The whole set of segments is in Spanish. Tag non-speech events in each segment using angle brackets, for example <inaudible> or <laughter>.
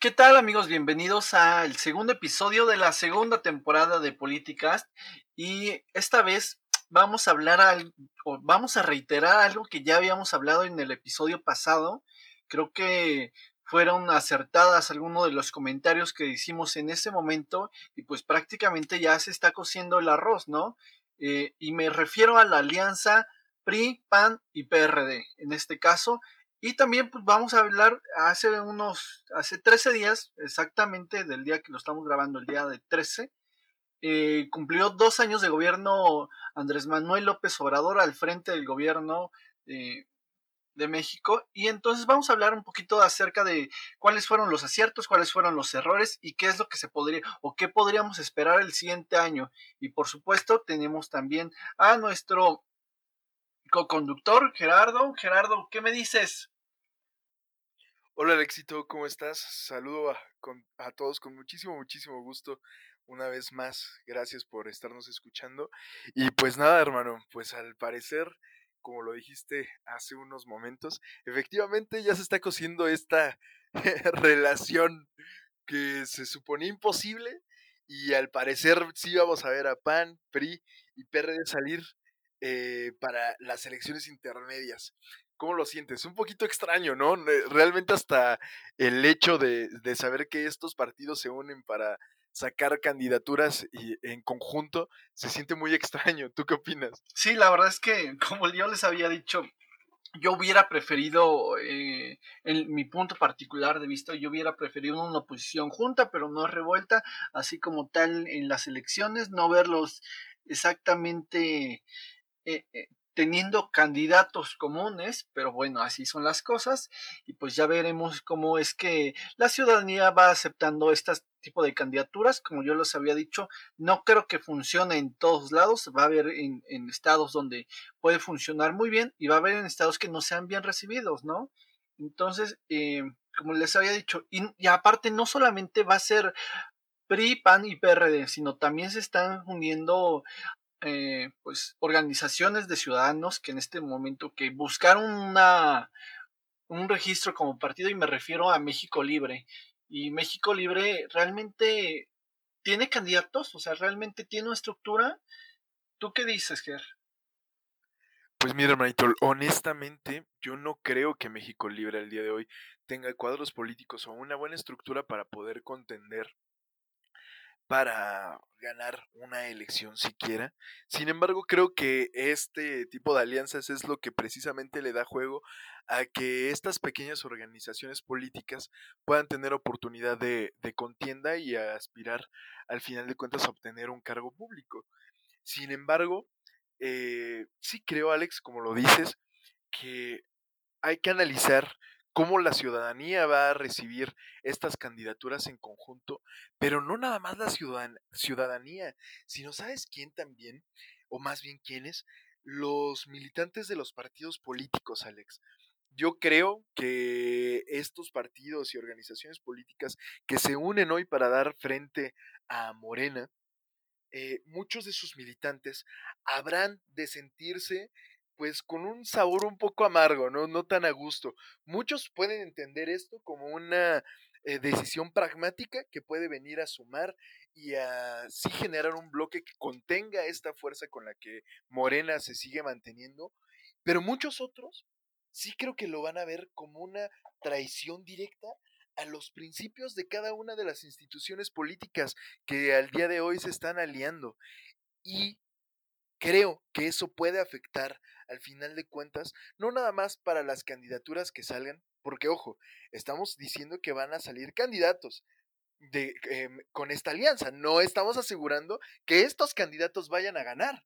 ¿Qué tal amigos? Bienvenidos al segundo episodio de la segunda temporada de Políticas y esta vez vamos a hablar al, vamos a reiterar algo que ya habíamos hablado en el episodio pasado. Creo que fueron acertadas algunos de los comentarios que hicimos en ese momento y pues prácticamente ya se está cociendo el arroz, ¿no? Eh, y me refiero a la alianza PRI, PAN y PRD. En este caso, y también pues, vamos a hablar hace unos, hace 13 días, exactamente del día que lo estamos grabando, el día de 13, eh, cumplió dos años de gobierno Andrés Manuel López Obrador al frente del gobierno de México. Y entonces vamos a hablar un poquito acerca de cuáles fueron los aciertos, cuáles fueron los errores y qué es lo que se podría o qué podríamos esperar el siguiente año. Y por supuesto tenemos también a nuestro co-conductor Gerardo. Gerardo, ¿qué me dices? Hola Alexito, ¿cómo estás? Saludo a, todos con muchísimo, muchísimo gusto. Una vez más, gracias por estarnos escuchando. Y pues nada, hermano, pues al parecer, como lo dijiste hace unos momentos, efectivamente ya se está cosiendo esta <laughs> relación que se suponía imposible y al parecer sí vamos a ver a PAN, PRI y PRD salir eh, para las elecciones intermedias. ¿Cómo lo sientes? Un poquito extraño, ¿no? Realmente hasta el hecho de, saber que estos partidos se unen para sacar candidaturas y en conjunto se siente muy extraño. ¿Tú qué opinas? Sí, la verdad es que, como yo les había dicho, yo hubiera preferido, eh, en mi punto particular de vista, yo hubiera preferido una oposición junta, pero no revuelta, así como tal en las elecciones, no verlos exactamente eh, eh, teniendo candidatos comunes, pero bueno, así son las cosas y pues ya veremos cómo es que la ciudadanía va aceptando este tipo de candidaturas. Como yo les había dicho, no creo que funcione en todos lados, va a haber en, estados donde puede funcionar muy bien y va a haber en estados que no sean bien recibidos, ¿no? Entonces, eh, como les había dicho, y, y aparte no solamente va a ser PRI, PAN y PRD, sino también se están uniendo eh, pues organizaciones de ciudadanos que en este momento que buscaron una un registro como partido y me refiero a México Libre y México Libre realmente tiene candidatos, o sea, realmente tiene una estructura. ¿Tú qué dices, Ger? Pues mira, hermanito, honestamente, yo no creo que México Libre al día de hoy tenga cuadros políticos o una buena estructura para poder contender para ganar una elección siquiera. Sin embargo, creo que este tipo de alianzas es lo que precisamente le da juego a que estas pequeñas organizaciones políticas puedan tener oportunidad de, contienda y aspirar al final de cuentas a obtener un cargo público. Sin embargo, eh, sí creo, Alex, como lo dices, que hay que analizar cómo la ciudadanía va a recibir estas candidaturas en conjunto, pero no nada más la ciudadanía, sino sabes quién también, o más bien quiénes, los militantes de los partidos políticos, Alex. Yo creo que estos partidos y organizaciones políticas que se unen hoy para dar frente a Morena, eh, muchos de sus militantes habrán de sentirse pues con un sabor un poco amargo, ¿no? No tan a gusto. Muchos pueden entender esto como una eh, decisión pragmática que puede venir a sumar y así generar un bloque que contenga esta fuerza con la que Morena se sigue manteniendo, pero muchos otros sí creo que lo van a ver como una traición directa a los principios de cada una de las instituciones políticas que al día de hoy se están aliando. Y creo que eso puede afectar al final de cuentas, no nada más para las candidaturas que salgan, porque ojo, estamos diciendo que van a salir candidatos de, em, con esta alianza, no estamos asegurando que estos candidatos vayan a ganar.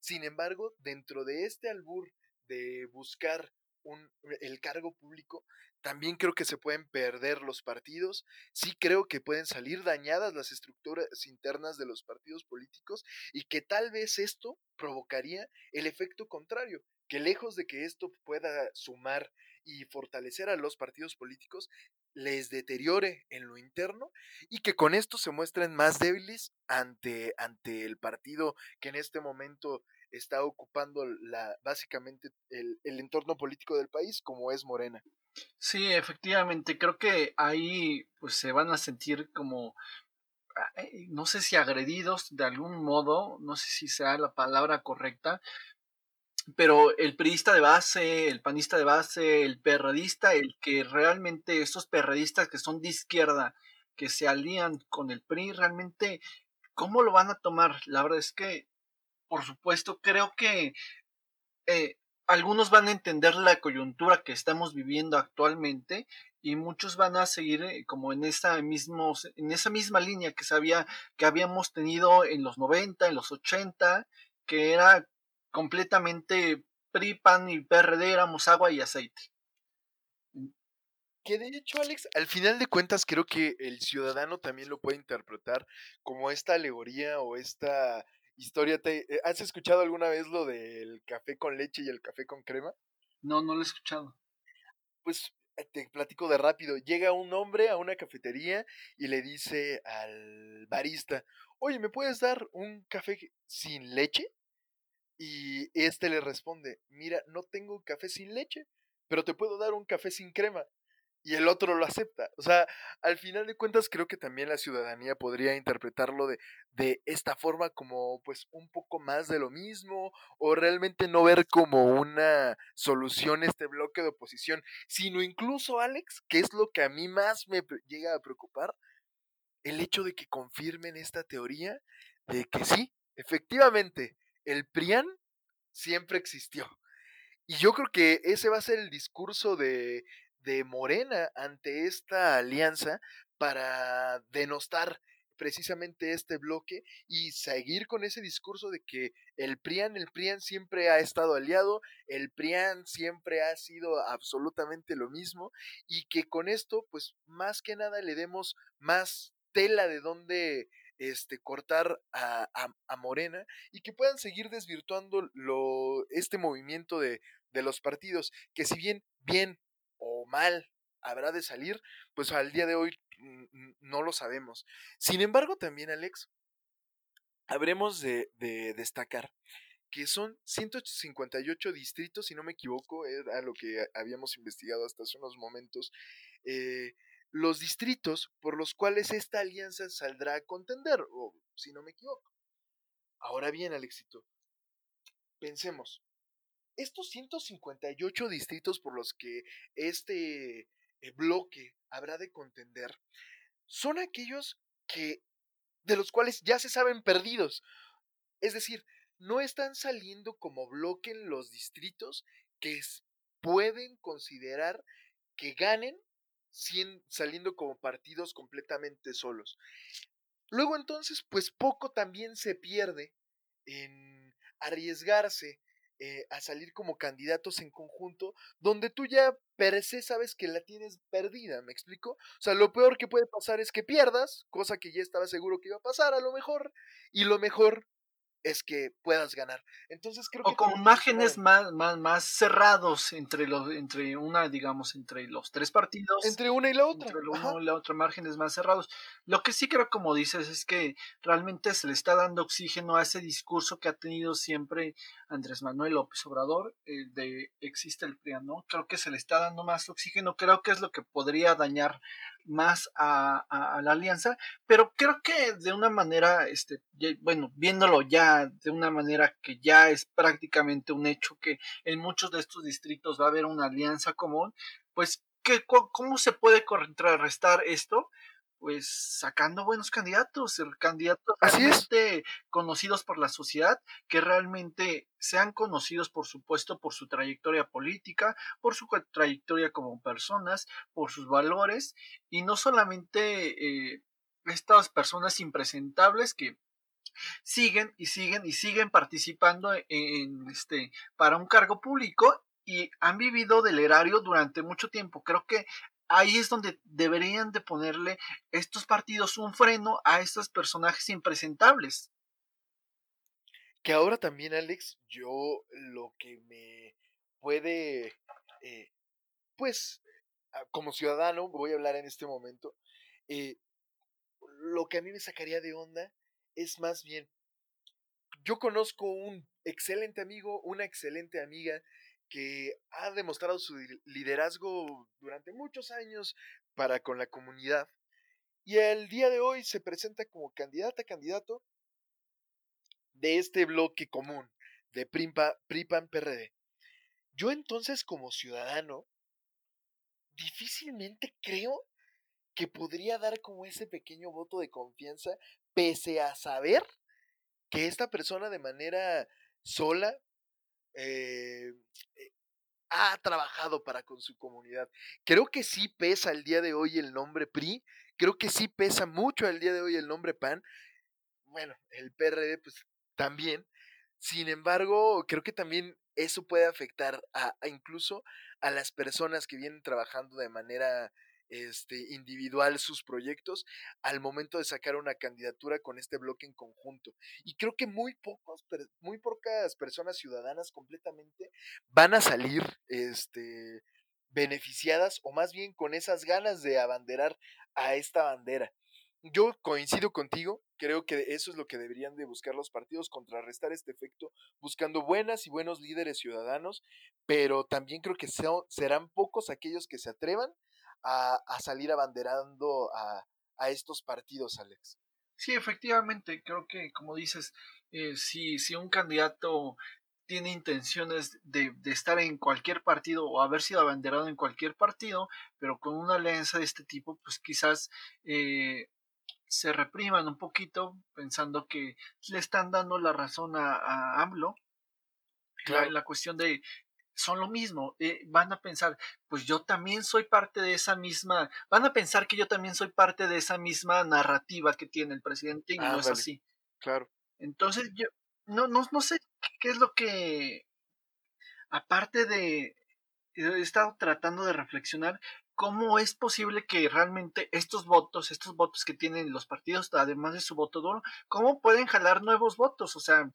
Sin embargo, dentro de este albur de buscar un, el cargo público, también creo que se pueden perder los partidos, sí creo que pueden salir dañadas las estructuras internas de los partidos políticos y que tal vez esto provocaría el efecto contrario, que lejos de que esto pueda sumar y fortalecer a los partidos políticos, les deteriore en lo interno y que con esto se muestren más débiles ante, ante el partido que en este momento está ocupando la, básicamente el, el entorno político del país, como es Morena. Sí, efectivamente, creo que ahí pues se van a sentir como ah, eh, no sé si agredidos de algún modo, no sé si sea la palabra correcta, pero el priista de base, el panista de base, el perredista, el que realmente estos perredistas que son de izquierda, que se alían con el PRI, realmente, ¿cómo lo van a tomar? La verdad es que, por supuesto, creo que eh, algunos van a entender la coyuntura que estamos viviendo actualmente y muchos van a seguir eh, como en esa, mismos, en esa misma línea que, sabía, que habíamos tenido en los 90, en los 80, que era completamente PRI, PAN y PRD, éramos agua y aceite. Mm. Que de hecho, Alex, al final de cuentas creo que el ciudadano también lo puede interpretar como esta alegoría o esta historia. ¿Te, eh, ¿Has escuchado alguna vez lo del café con leche y el café con crema? No, no lo he escuchado. Pues eh, te platico de rápido. Llega un hombre a una cafetería y le dice al barista, oye, ¿me puedes dar un café sin leche? Y este le responde, mira, no tengo café sin leche, pero te puedo dar un café sin crema. Y el otro lo acepta. O sea, al final de cuentas creo que también la ciudadanía podría interpretarlo de, de esta forma como pues un poco más de lo mismo o realmente no ver como una solución este bloque de oposición, sino incluso, Alex, que es lo que a mí más me llega a preocupar, el hecho de que confirmen esta teoría de que sí, efectivamente, el PRIAN siempre existió. Y yo creo que ese va a ser el discurso de, de Morena ante esta alianza para denostar precisamente este bloque y seguir con ese discurso de que el PRIAN, el PRIAN siempre ha estado aliado, el PRIAN siempre ha sido absolutamente lo mismo y que con esto pues más que nada le demos más tela de donde este, cortar a, Morena y que puedan seguir desvirtuando lo, este movimiento de, de los partidos, que si bien bien o mal habrá de salir, pues al día de hoy no lo sabemos. Sin embargo, también, Alex, habremos de, de destacar que son 158 distritos, si no me equivoco, era lo que habíamos investigado hasta hace unos momentos, eh, los distritos por los cuales esta alianza saldrá a contender, o si no me equivoco. Ahora bien, Alexito, pensemos, estos 158 distritos por los que este eh, bloque habrá de contender son aquellos que de los cuales ya se saben perdidos. Es decir, no están saliendo como bloque en los distritos que pueden considerar que ganen saliendo como partidos completamente solos. Luego entonces, pues poco también se pierde en arriesgarse eh, a salir como candidatos en conjunto, donde tú ya per se sabes que la tienes perdida, ¿me explico? O sea, lo peor que puede pasar es que pierdas, cosa que ya estaba seguro que iba a pasar a lo mejor, y lo mejor es que puedas ganar. Entonces creo o que... con márgenes más, más, más cerrados entre, los, entre una, digamos, entre los tres partidos. Entre una y la otra. Entre una y la otra, márgenes más cerrados. Lo que sí creo, como dices, es que realmente se le está dando oxígeno a ese discurso que ha tenido siempre Andrés Manuel López Obrador, eh, de existe el PRIAN, ¿no? Creo que se le está dando más oxígeno, creo que es lo que podría dañar más a, la alianza, pero creo que de una manera, este, bueno, viéndolo ya de una manera que ya es prácticamente un hecho que en muchos de estos distritos va a haber una alianza común, pues ¿qué, ¿cómo se puede contrarrestar esto? Pues sacando buenos candidatos, candidatos realmente conocidos por la sociedad, que realmente sean conocidos, por supuesto, por su trayectoria política, por su trayectoria como personas, por sus valores, y no solamente eh, estas personas impresentables que siguen y siguen y siguen participando en este para un cargo público y han vivido del erario durante mucho tiempo. Creo que ahí es donde deberían de ponerle estos partidos un freno a estos personajes impresentables. Que ahora también, Alex, yo lo que me puede, eh, pues, ah, como ciudadano, voy a hablar en este momento, eh, lo que a mí me sacaría de onda es más bien, yo conozco un excelente amigo, una excelente amiga que ha demostrado su liderazgo durante muchos años para con la comunidad y el día de hoy se presenta como candidata candidato de este bloque común de PRIPAN PRD. Yo entonces como ciudadano difícilmente creo que podría dar como ese pequeño voto de confianza pese a saber que esta persona de manera sola eh, eh, ha trabajado para con su comunidad. Creo que sí pesa el día de hoy el nombre PRI, creo que sí pesa mucho el día de hoy el nombre PAN. Bueno, el PRD pues también. Sin embargo, creo que también eso puede afectar a, incluso a las personas que vienen trabajando de manera este, individual sus proyectos al momento de sacar una candidatura con este bloque en conjunto. Y creo que muy pocos, muy pocas personas ciudadanas completamente van a salir este, beneficiadas o más bien con esas ganas de abanderar a esta bandera. Yo coincido contigo, creo que eso es lo que deberían de buscar los partidos, contrarrestar este efecto, buscando buenas y buenos líderes ciudadanos, pero también creo que serán pocos aquellos que se atrevan a, salir abanderando a, estos partidos, Alex. Sí, efectivamente, creo que como dices, eh, si, si un candidato tiene intenciones de, estar en cualquier partido o haber sido abanderado en cualquier partido, pero con una alianza de este tipo, pues quizás eh, se repriman un poquito pensando que le están dando la razón a, a AMLO. Claro. La, cuestión de son lo mismo, eh, van a pensar, pues yo también soy parte de esa misma, van a pensar que yo también soy parte de esa misma narrativa que tiene el presidente y no es así. Claro. Entonces yo no, no, no sé qué es lo que, aparte de, he estado tratando de reflexionar cómo es posible que realmente estos votos, estos votos que tienen los partidos, además de su voto duro, cómo pueden jalar nuevos votos. O sea,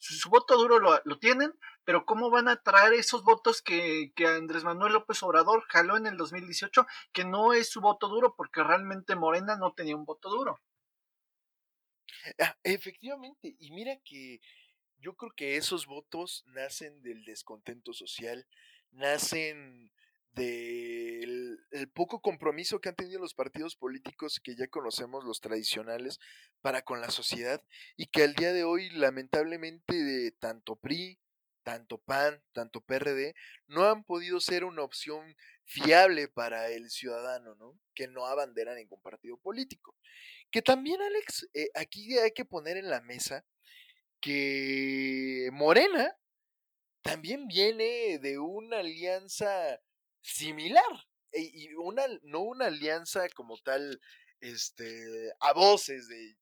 su, voto duro lo, tienen, pero ¿cómo van a traer esos votos que, que, Andrés Manuel López Obrador jaló en el 2018, que no es su voto duro, porque realmente Morena no tenía un voto duro? Ah, efectivamente, y mira que yo creo que esos votos nacen del descontento social, nacen del el poco compromiso que han tenido los partidos políticos que ya conocemos, los tradicionales, para con la sociedad y que al día de hoy lamentablemente de tanto PRI, tanto PAN, tanto PRD, no han podido ser una opción fiable para el ciudadano, ¿no? Que no abandera ningún partido político. Que también, Alex, eh, aquí hay que poner en la mesa que Morena también viene de una alianza similar. Y una, no una alianza como tal, este, a voces de,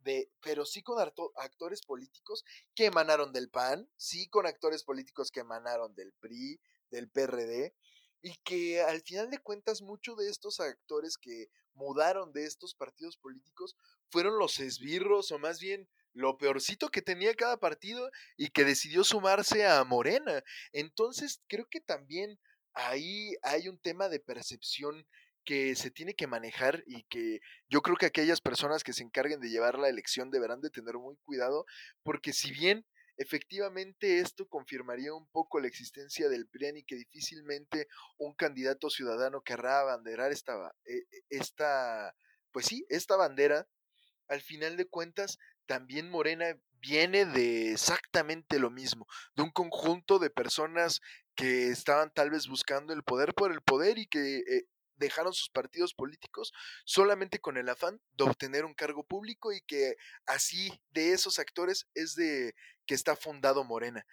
de, pero sí con actores políticos que emanaron del PAN, sí con actores políticos que emanaron del PRI, del PRD, y que al final de cuentas muchos de estos actores que mudaron de estos partidos políticos fueron los esbirros o más bien lo peorcito que tenía cada partido y que decidió sumarse a Morena. Entonces creo que también ahí hay un tema de percepción que se tiene que manejar y que yo creo que aquellas personas que se encarguen de llevar la elección deberán de tener muy cuidado, porque si bien efectivamente esto confirmaría un poco la existencia del PRI y que difícilmente un candidato ciudadano querrá abanderar esta, e, e, esta, pues sí, esta bandera, al final de cuentas también Morena viene de exactamente lo mismo, de un conjunto de personas que estaban tal vez buscando el poder por el poder y que eh, dejaron sus partidos políticos solamente con el afán de obtener un cargo público y que así de esos actores es de que está fundado Morena.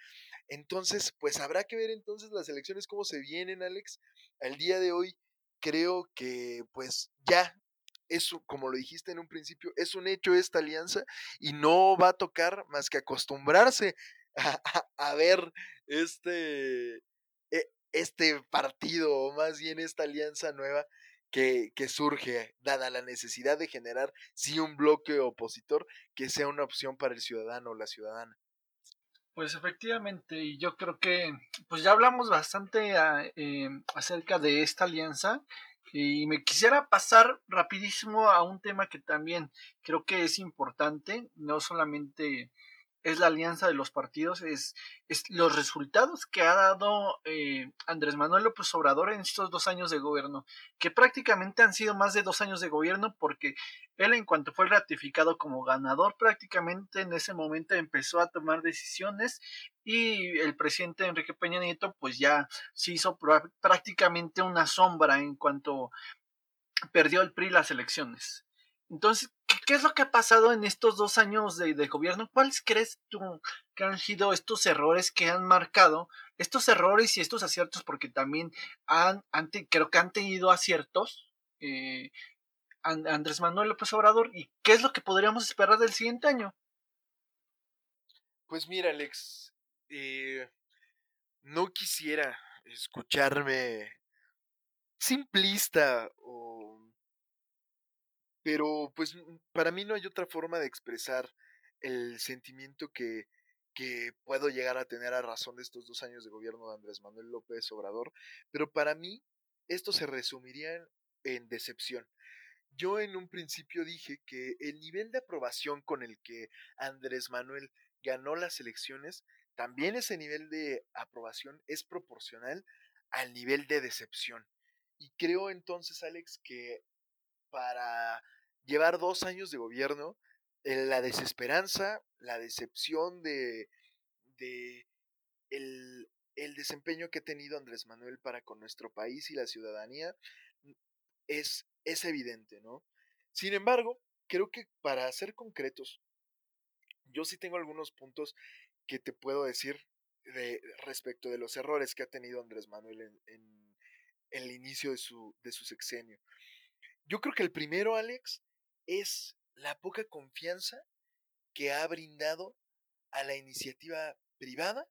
Entonces, pues habrá que ver entonces las elecciones cómo se vienen, Alex. Al día de hoy creo que pues ya eso, como lo dijiste en un principio, es un hecho esta alianza y no va a tocar más que acostumbrarse a ver este este partido, o más bien esta alianza nueva que, que, surge, dada la necesidad de generar, sí, un bloque opositor que sea una opción para el ciudadano o la ciudadana. Pues efectivamente, y yo creo que pues ya hablamos bastante ah, eh, acerca de esta alianza y me quisiera pasar rapidísimo a un tema que también creo que es importante, no solamente es la alianza de los partidos, es, es los resultados que ha dado eh, Andrés Manuel López Obrador en estos dos años de gobierno, que prácticamente han sido más de dos años de gobierno porque él en cuanto fue ratificado como ganador, prácticamente en ese momento empezó a tomar decisiones y el presidente Enrique Peña Nieto pues ya se hizo prácticamente una sombra en cuanto perdió el PRI las elecciones. Entonces, ¿qué, es lo que ha pasado en estos dos años de, gobierno? ¿Cuáles crees tú que han sido estos errores que han marcado, estos errores y estos aciertos? Porque también han, creo que han tenido aciertos eh, Andrés Manuel López Obrador. ¿Y qué es lo que podríamos esperar del siguiente año? Pues mira, Alex, eh, no quisiera escucharme simplista o pero pues para mí no hay otra forma de expresar el sentimiento que, que puedo llegar a tener a razón de estos dos años de gobierno de Andrés Manuel López Obrador, pero para mí esto se resumiría en decepción. Yo en un principio dije que el nivel de aprobación con el que Andrés Manuel ganó las elecciones, también ese nivel de aprobación es proporcional al nivel de decepción. Y creo entonces, Alex, que para llevar dos años de gobierno, eh, la desesperanza, la decepción de, de el, el, desempeño que ha tenido Andrés Manuel para con nuestro país y la ciudadanía mm, es, es evidente, ¿no? Sin embargo, creo que para ser concretos, yo sí tengo algunos puntos que te puedo decir de, respecto de los errores que ha tenido Andrés Manuel en, en el inicio de su, de su sexenio. Yo creo que el primero, Alex, es la poca confianza que ha brindado a la iniciativa privada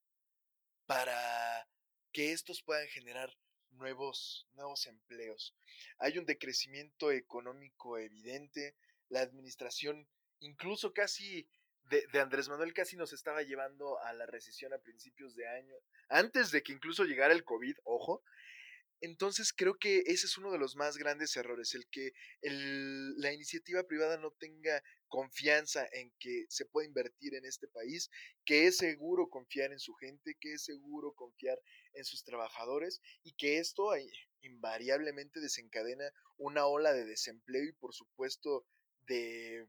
para que estos puedan generar nuevos, nuevos empleos. Hay un decrecimiento económico evidente, la administración incluso casi de, de, Andrés Manuel casi nos estaba llevando a la recesión a principios de año, antes de que incluso llegara el COVID, ojo, entonces creo que ese es uno de los más grandes errores, el que la iniciativa privada no tenga confianza en que se puede invertir en este país, que es seguro confiar en su gente, que es seguro confiar en sus trabajadores y que esto invariablemente desencadena una ola de desempleo y por supuesto de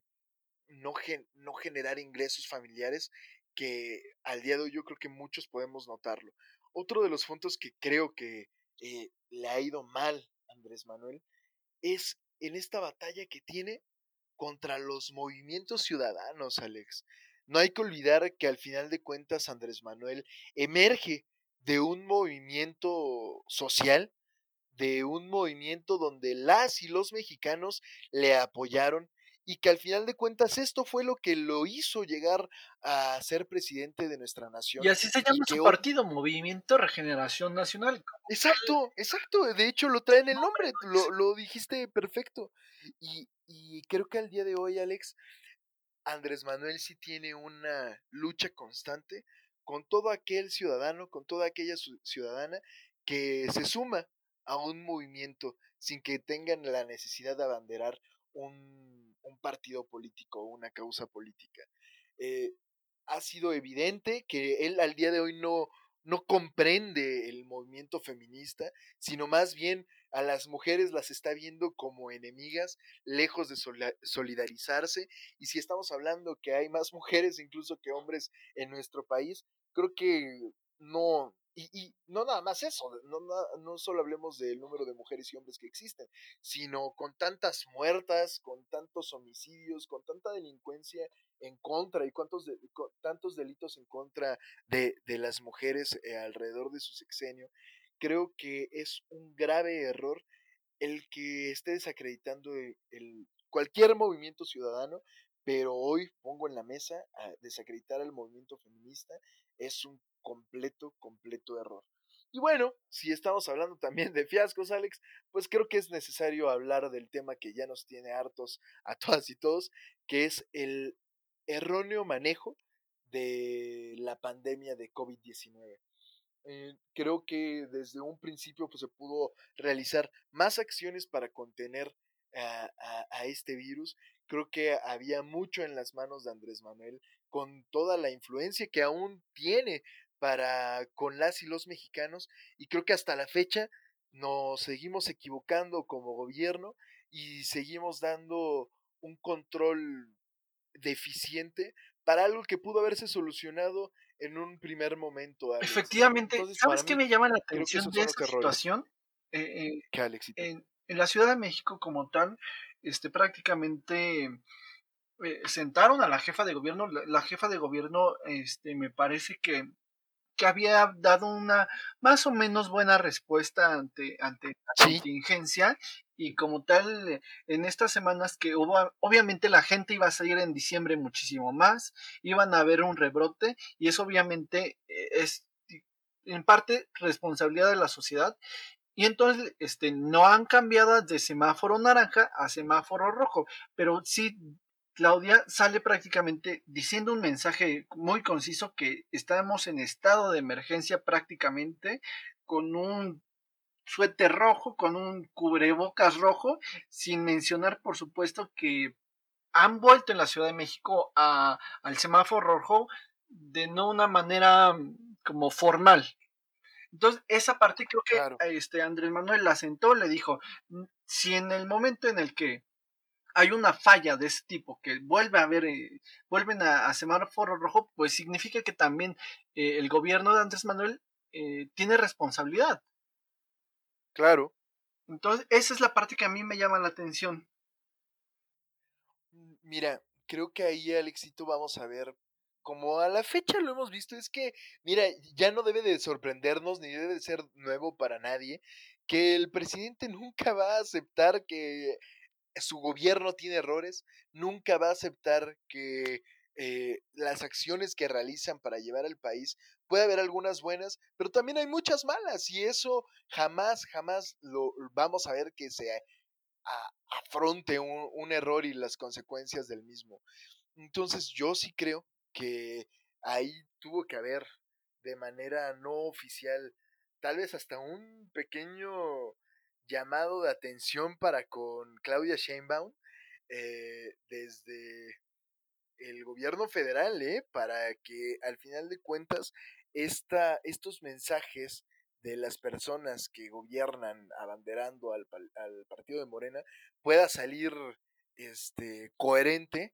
no, no generar ingresos familiares que al día de hoy yo creo que muchos podemos notarlo. Otro de los puntos que creo que eh, le ha ido mal Andrés Manuel es en esta batalla que tiene contra los movimientos ciudadanos, Alex. No hay que olvidar que al final de cuentas Andrés Manuel emerge de un movimiento social, de un movimiento donde las y los mexicanos le apoyaron y que al final de cuentas esto fue lo que lo hizo llegar a ser presidente de nuestra nación. Y así se llama su partido, Movimiento Regeneración Nacional. Exacto, exacto, de hecho lo traen el nombre, lo, lo dijiste perfecto. Y, y creo que al día de hoy, Alex, Andrés Manuel sí tiene una lucha constante con todo aquel ciudadano, con toda aquella ciudadana que se suma a un movimiento sin que tengan la necesidad de abanderar un, un partido político o una causa política. Eh, ha sido evidente que él al día de hoy no, no comprende el movimiento feminista, sino más bien a las mujeres las está viendo como enemigas, lejos de solidarizarse. Y si estamos hablando que hay más mujeres incluso que hombres en nuestro país, creo que no, y, no nada más eso, no, no solo hablemos del número de mujeres y hombres que existen, sino con tantas muertas, con tantos homicidios, con tanta delincuencia en contra y cuántos tantos delitos en contra de, de las mujeres eh, alrededor de su sexenio, creo que es un grave error el que esté desacreditando el, cualquier movimiento ciudadano, pero hoy pongo en la mesa desacreditar al movimiento feminista es un completo, completo error. Y bueno, si estamos hablando también de fiascos, Alex, pues creo que es necesario hablar del tema que ya nos tiene hartos a todas y todos, que es el erróneo manejo de la pandemia de COVID-19. Eh, creo que desde un principio pues, se pudo realizar más acciones para contener a, a, este virus creo que había mucho en las manos de Andrés Manuel con toda la influencia que aún tiene para con las y los mexicanos y creo que hasta la fecha nos seguimos equivocando como gobierno y seguimos dando un control deficiente para algo que pudo haberse solucionado en un primer momento. Efectivamente, ¿sabes qué me llama la atención de esta situación? Eh, eh, en, en, la Ciudad de México como tal, este, prácticamente eh, sentaron a la jefa de gobierno. La, jefa de gobierno, este, me parece que, que había dado una más o menos buena respuesta ante, ante la contingencia y como tal en estas semanas que hubo obviamente la gente iba a salir en diciembre muchísimo más iban a haber un rebrote y eso obviamente eh, es en parte responsabilidad de la sociedad y entonces este no han cambiado de semáforo naranja a semáforo rojo pero sí Claudia sale prácticamente diciendo un mensaje muy conciso que estamos en estado de emergencia prácticamente con un suéter rojo, con un cubrebocas rojo, sin mencionar, por supuesto, que han vuelto en la Ciudad de México a, al semáforo rojo de no una manera mm, como formal. Entonces, esa parte creo que este Andrés Manuel la sentó, le dijo, mm, si en el momento en el que hay una falla de ese tipo, que vuelve a haber, eh, vuelven a, semáforo rojo, pues significa que también eh, el gobierno de Andrés Manuel eh, tiene responsabilidad. Claro. Entonces, esa es la parte que a mí me llama la atención. Mm, mira, creo que ahí al éxito vamos a ver, como a la fecha lo hemos visto, es que, mira, ya no debe de sorprendernos ni debe de ser nuevo para nadie que el presidente <laughs> nunca va a aceptar que su gobierno tiene errores, nunca va a aceptar que eh, las acciones que realizan para llevar al país, puede haber algunas buenas, pero también hay muchas malas y eso jamás, jamás lo vamos a ver que se afronte un, un error y las consecuencias del mismo. Entonces yo sí creo que ahí tuvo que haber de manera no oficial, tal vez hasta un pequeño llamado de atención para con Claudia Sheinbaum eh, desde el gobierno federal, ¿eh? para que al final de cuentas esta, estos mensajes de las personas que gobiernan abanderando al, al partido de Morena pueda salir este, coherente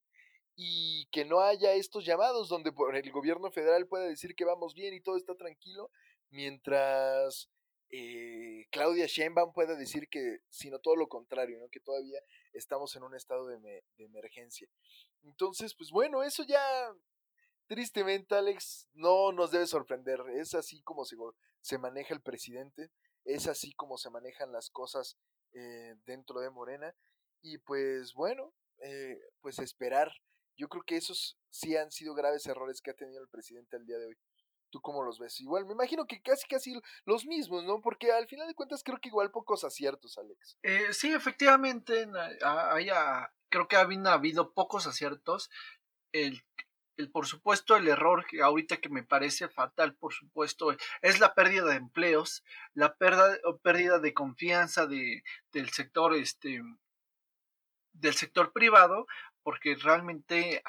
y que no haya estos llamados donde el gobierno federal pueda decir que vamos bien y todo está tranquilo, mientras eh, Claudia Sheinbaum pueda decir que, sino todo lo contrario, ¿no? que todavía estamos en un estado de, emergencia. Entonces, pues bueno, eso ya tristemente, Alex, no nos debe sorprender. Es así como se, maneja el presidente, es así como se manejan las cosas eh, dentro de Morena. Y pues bueno, eh, pues esperar. Yo creo que esos sí han sido graves errores que ha tenido el presidente el día de hoy. ¿Tú cómo los ves? Igual, me imagino que casi casi los mismos, ¿no? Porque al final de cuentas creo que igual pocos aciertos, Alex. Eh, sí, efectivamente, haya, creo que ha habido, pocos aciertos. El, el, por supuesto, el error que ahorita que me parece fatal, por supuesto, es la pérdida de empleos, la pérdida, pérdida de confianza de, del sector, este, del sector privado, porque realmente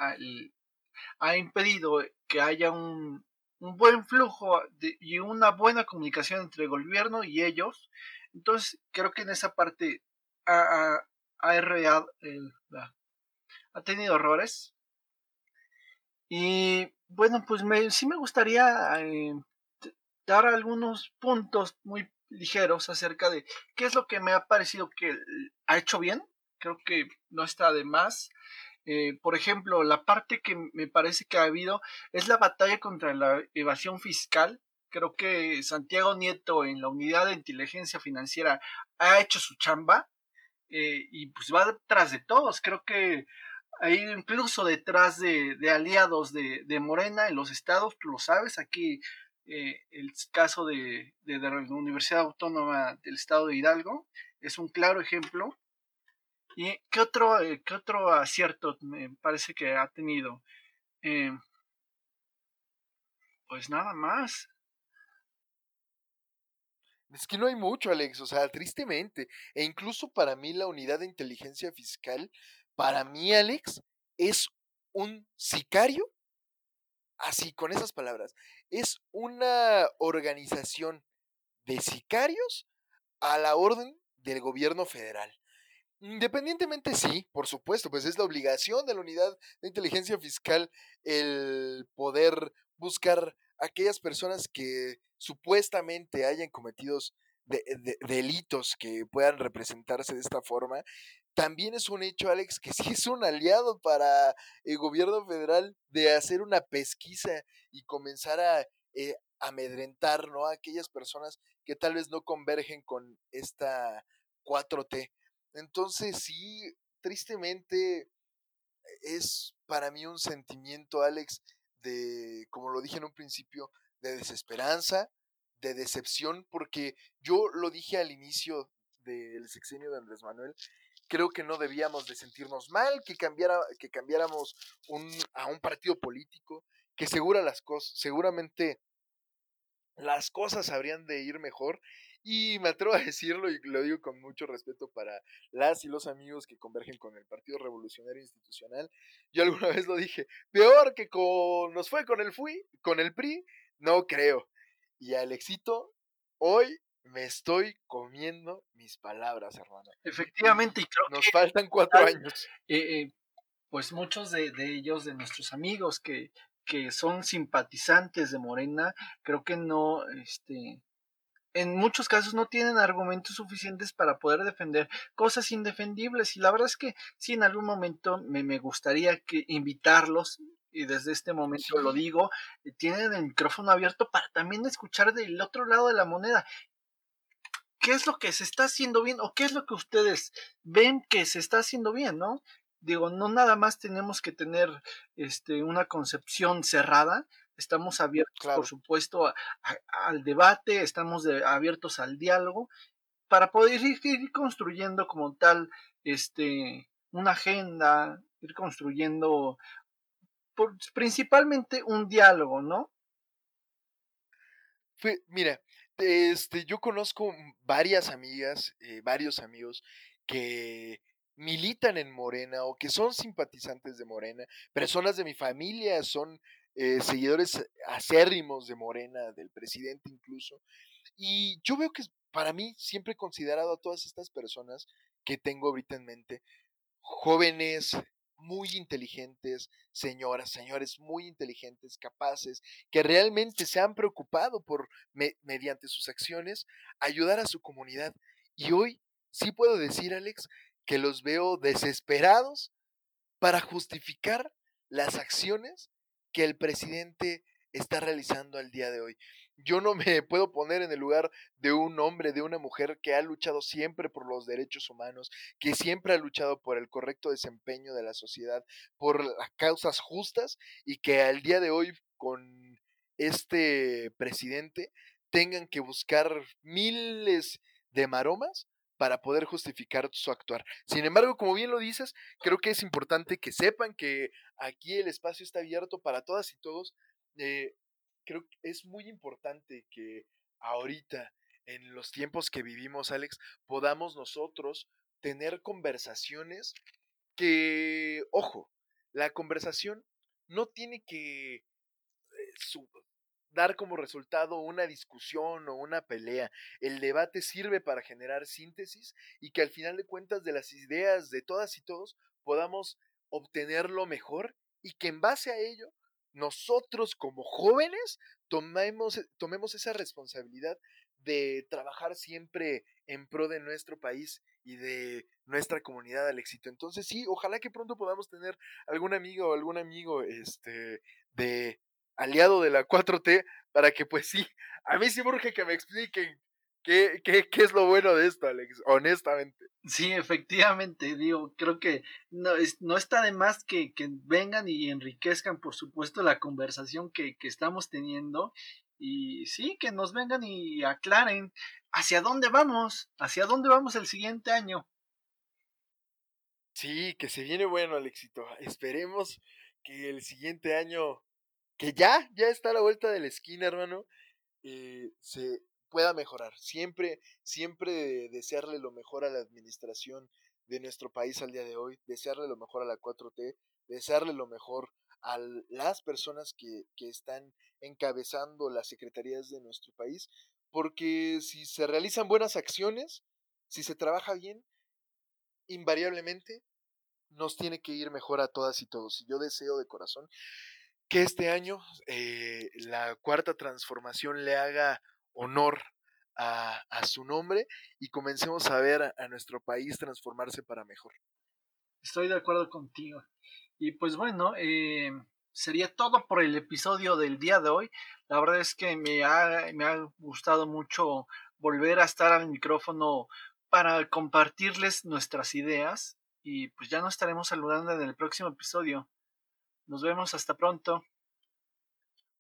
ha impedido que haya un, un buen flujo y una buena comunicación entre el gobierno y ellos. Entonces, creo que en esa parte ha, tenido errores. Y bueno, pues me, sí me gustaría eh, dar algunos puntos muy ligeros acerca de qué es lo que me ha parecido que ha hecho bien. Creo que no está de más. Eh, por ejemplo, la parte que me parece que ha habido es la batalla contra la evasión fiscal. Creo que Santiago Nieto en la unidad de inteligencia financiera ha hecho su chamba eh, y pues va detrás de todos. Creo que hay incluso detrás de, aliados de, Morena en los estados, tú lo sabes, aquí eh, el caso de, la Universidad Autónoma del Estado de Hidalgo es un claro ejemplo ¿Y qué otro, eh, qué otro acierto me parece que ha tenido? Eh, pues nada más. Es que no hay mucho, Alex, o sea, tristemente. E incluso para mí la unidad de inteligencia fiscal para mí, Alex, es un sicario, así con esas palabras, es una organización de sicarios a la orden del gobierno federal. Independientemente, sí, por supuesto, pues es la obligación de la unidad de inteligencia fiscal el poder buscar aquellas personas que supuestamente hayan cometido delitos que puedan representarse de esta forma. También es un hecho, Alex, que sí es un aliado para el gobierno federal de hacer una pesquisa y comenzar a eh, amedrentar ¿no? a aquellas personas que tal vez no convergen con esta 4T. Entonces, sí, tristemente es para mí un sentimiento, Alex, de, como lo dije en un principio, de desesperanza, de decepción, porque yo lo dije al inicio del sexenio de Andrés Manuel, creo que no debíamos de sentirnos mal, que, cambiara, que cambiáramos un, a un partido político, que segura las cosas, seguramente las cosas habrían de ir mejor y me atrevo a decirlo y lo digo con mucho respeto para las y los amigos que convergen con el Partido Revolucionario Institucional. Yo alguna <laughs> vez lo dije, peor que con, nos fue con el FUI, con el PRI, no creo. Y al éxito, hoy me estoy comiendo mis palabras, hermano. Efectivamente, y creo Nos faltan cuatro años. Eh, eh, pues muchos de, de, ellos, de nuestros amigos que, que son simpatizantes de Morena, creo que no, este, en muchos casos no tienen argumentos suficientes para poder defender cosas indefendibles y la verdad es que sí en algún momento me, me gustaría que invitarlos y desde este momento lo digo, eh, tienen el micrófono abierto para también escuchar del otro lado de la moneda. ¿Qué es lo que se está haciendo bien o qué es lo que ustedes ven que se está haciendo bien, no? Digo, no nada más tenemos que tener este, una concepción cerrada, estamos abiertos, por supuesto, al debate, estamos abiertos al diálogo para poder ir, construyendo como tal este, una agenda, ir construyendo principalmente un diálogo, ¿no? mira, este, yo conozco varias amigas, eh, varios amigos que militan en Morena o que son simpatizantes de Morena, personas de mi familia son eh, seguidores acérrimos de Morena, del presidente incluso. Y yo veo que para mí siempre he considerado a todas estas personas que tengo ahorita en mente, jóvenes, muy inteligentes, señoras, señores muy inteligentes, capaces, que realmente se han preocupado por, mediante sus acciones, ayudar a su comunidad. Y hoy sí puedo decir, Alex, que los veo desesperados para justificar las acciones que el presidente está realizando al día de hoy. Yo no me <laughs> puedo poner en el lugar de un hombre, de una mujer que ha luchado siempre por los derechos humanos, que siempre ha luchado por el correcto desempeño de la sociedad, por las causas justas y que al día de hoy con este presidente tengan que buscar miles de maromas para poder justificar su actuar. Sin embargo, como bien lo dices, creo que es importante que sepan que aquí el espacio está abierto para todas y todos. Eh, creo que es muy importante que ahorita, en los tiempos que vivimos, Alex, podamos nosotros tener conversaciones que, ojo, la conversación no tiene que eh, dar como resultado una discusión o una pelea. El debate sirve para generar síntesis y que al final de cuentas de las ideas de todas y todos podamos obtener lo mejor y que en base a ello nosotros como jóvenes tomemos, tomemos esa responsabilidad de trabajar siempre en pro de nuestro país y de nuestra comunidad al éxito. Entonces sí, ojalá que pronto podamos tener algún amigo o algún amigo este, de aliado de la 4T para que pues sí, a mí sí me urge que me expliquen qué, qué, qué es lo bueno de esto, Alex, honestamente. Sí, efectivamente, digo, creo que no, es, no está de más que, que, vengan y enriquezcan, por supuesto, la conversación que, que estamos teniendo y sí, que nos vengan y aclaren hacia dónde vamos, hacia dónde vamos el siguiente año. Sí, que se viene bueno el éxito. Esperemos que el siguiente año que ya, ya está a la vuelta de la esquina, hermano, eh, se pueda mejorar. Siempre, siempre desearle lo mejor a la administración de nuestro país al día de hoy, desearle lo mejor a la 4T, desearle lo mejor a las personas que, que están encabezando las secretarías de nuestro país, porque si se realizan buenas acciones, si se trabaja bien, invariablemente nos tiene que ir mejor a todas y todos. Y yo deseo de corazón que este año eh, la cuarta transformación le haga honor a, su nombre y comencemos a ver a, nuestro país transformarse para mejor. Estoy de acuerdo contigo. Y pues bueno, eh, sería todo por el episodio del día de hoy. La verdad es que me ha, me ha gustado mucho volver a estar al micrófono para compartirles nuestras ideas y pues ya nos estaremos saludando en el próximo episodio. Nos vemos hasta pronto.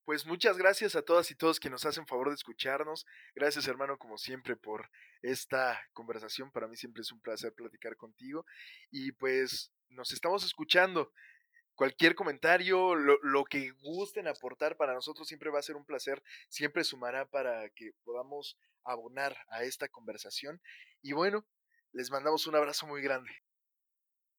Pues muchas gracias a todas y todos que nos hacen favor de escucharnos. Gracias hermano como siempre por esta conversación. Para mí siempre es un placer platicar contigo. Y pues nos estamos escuchando. Cualquier comentario, lo, lo que gusten aportar para nosotros siempre va a ser un placer. Siempre sumará para que podamos abonar a esta conversación. Y bueno, les mandamos un abrazo muy grande.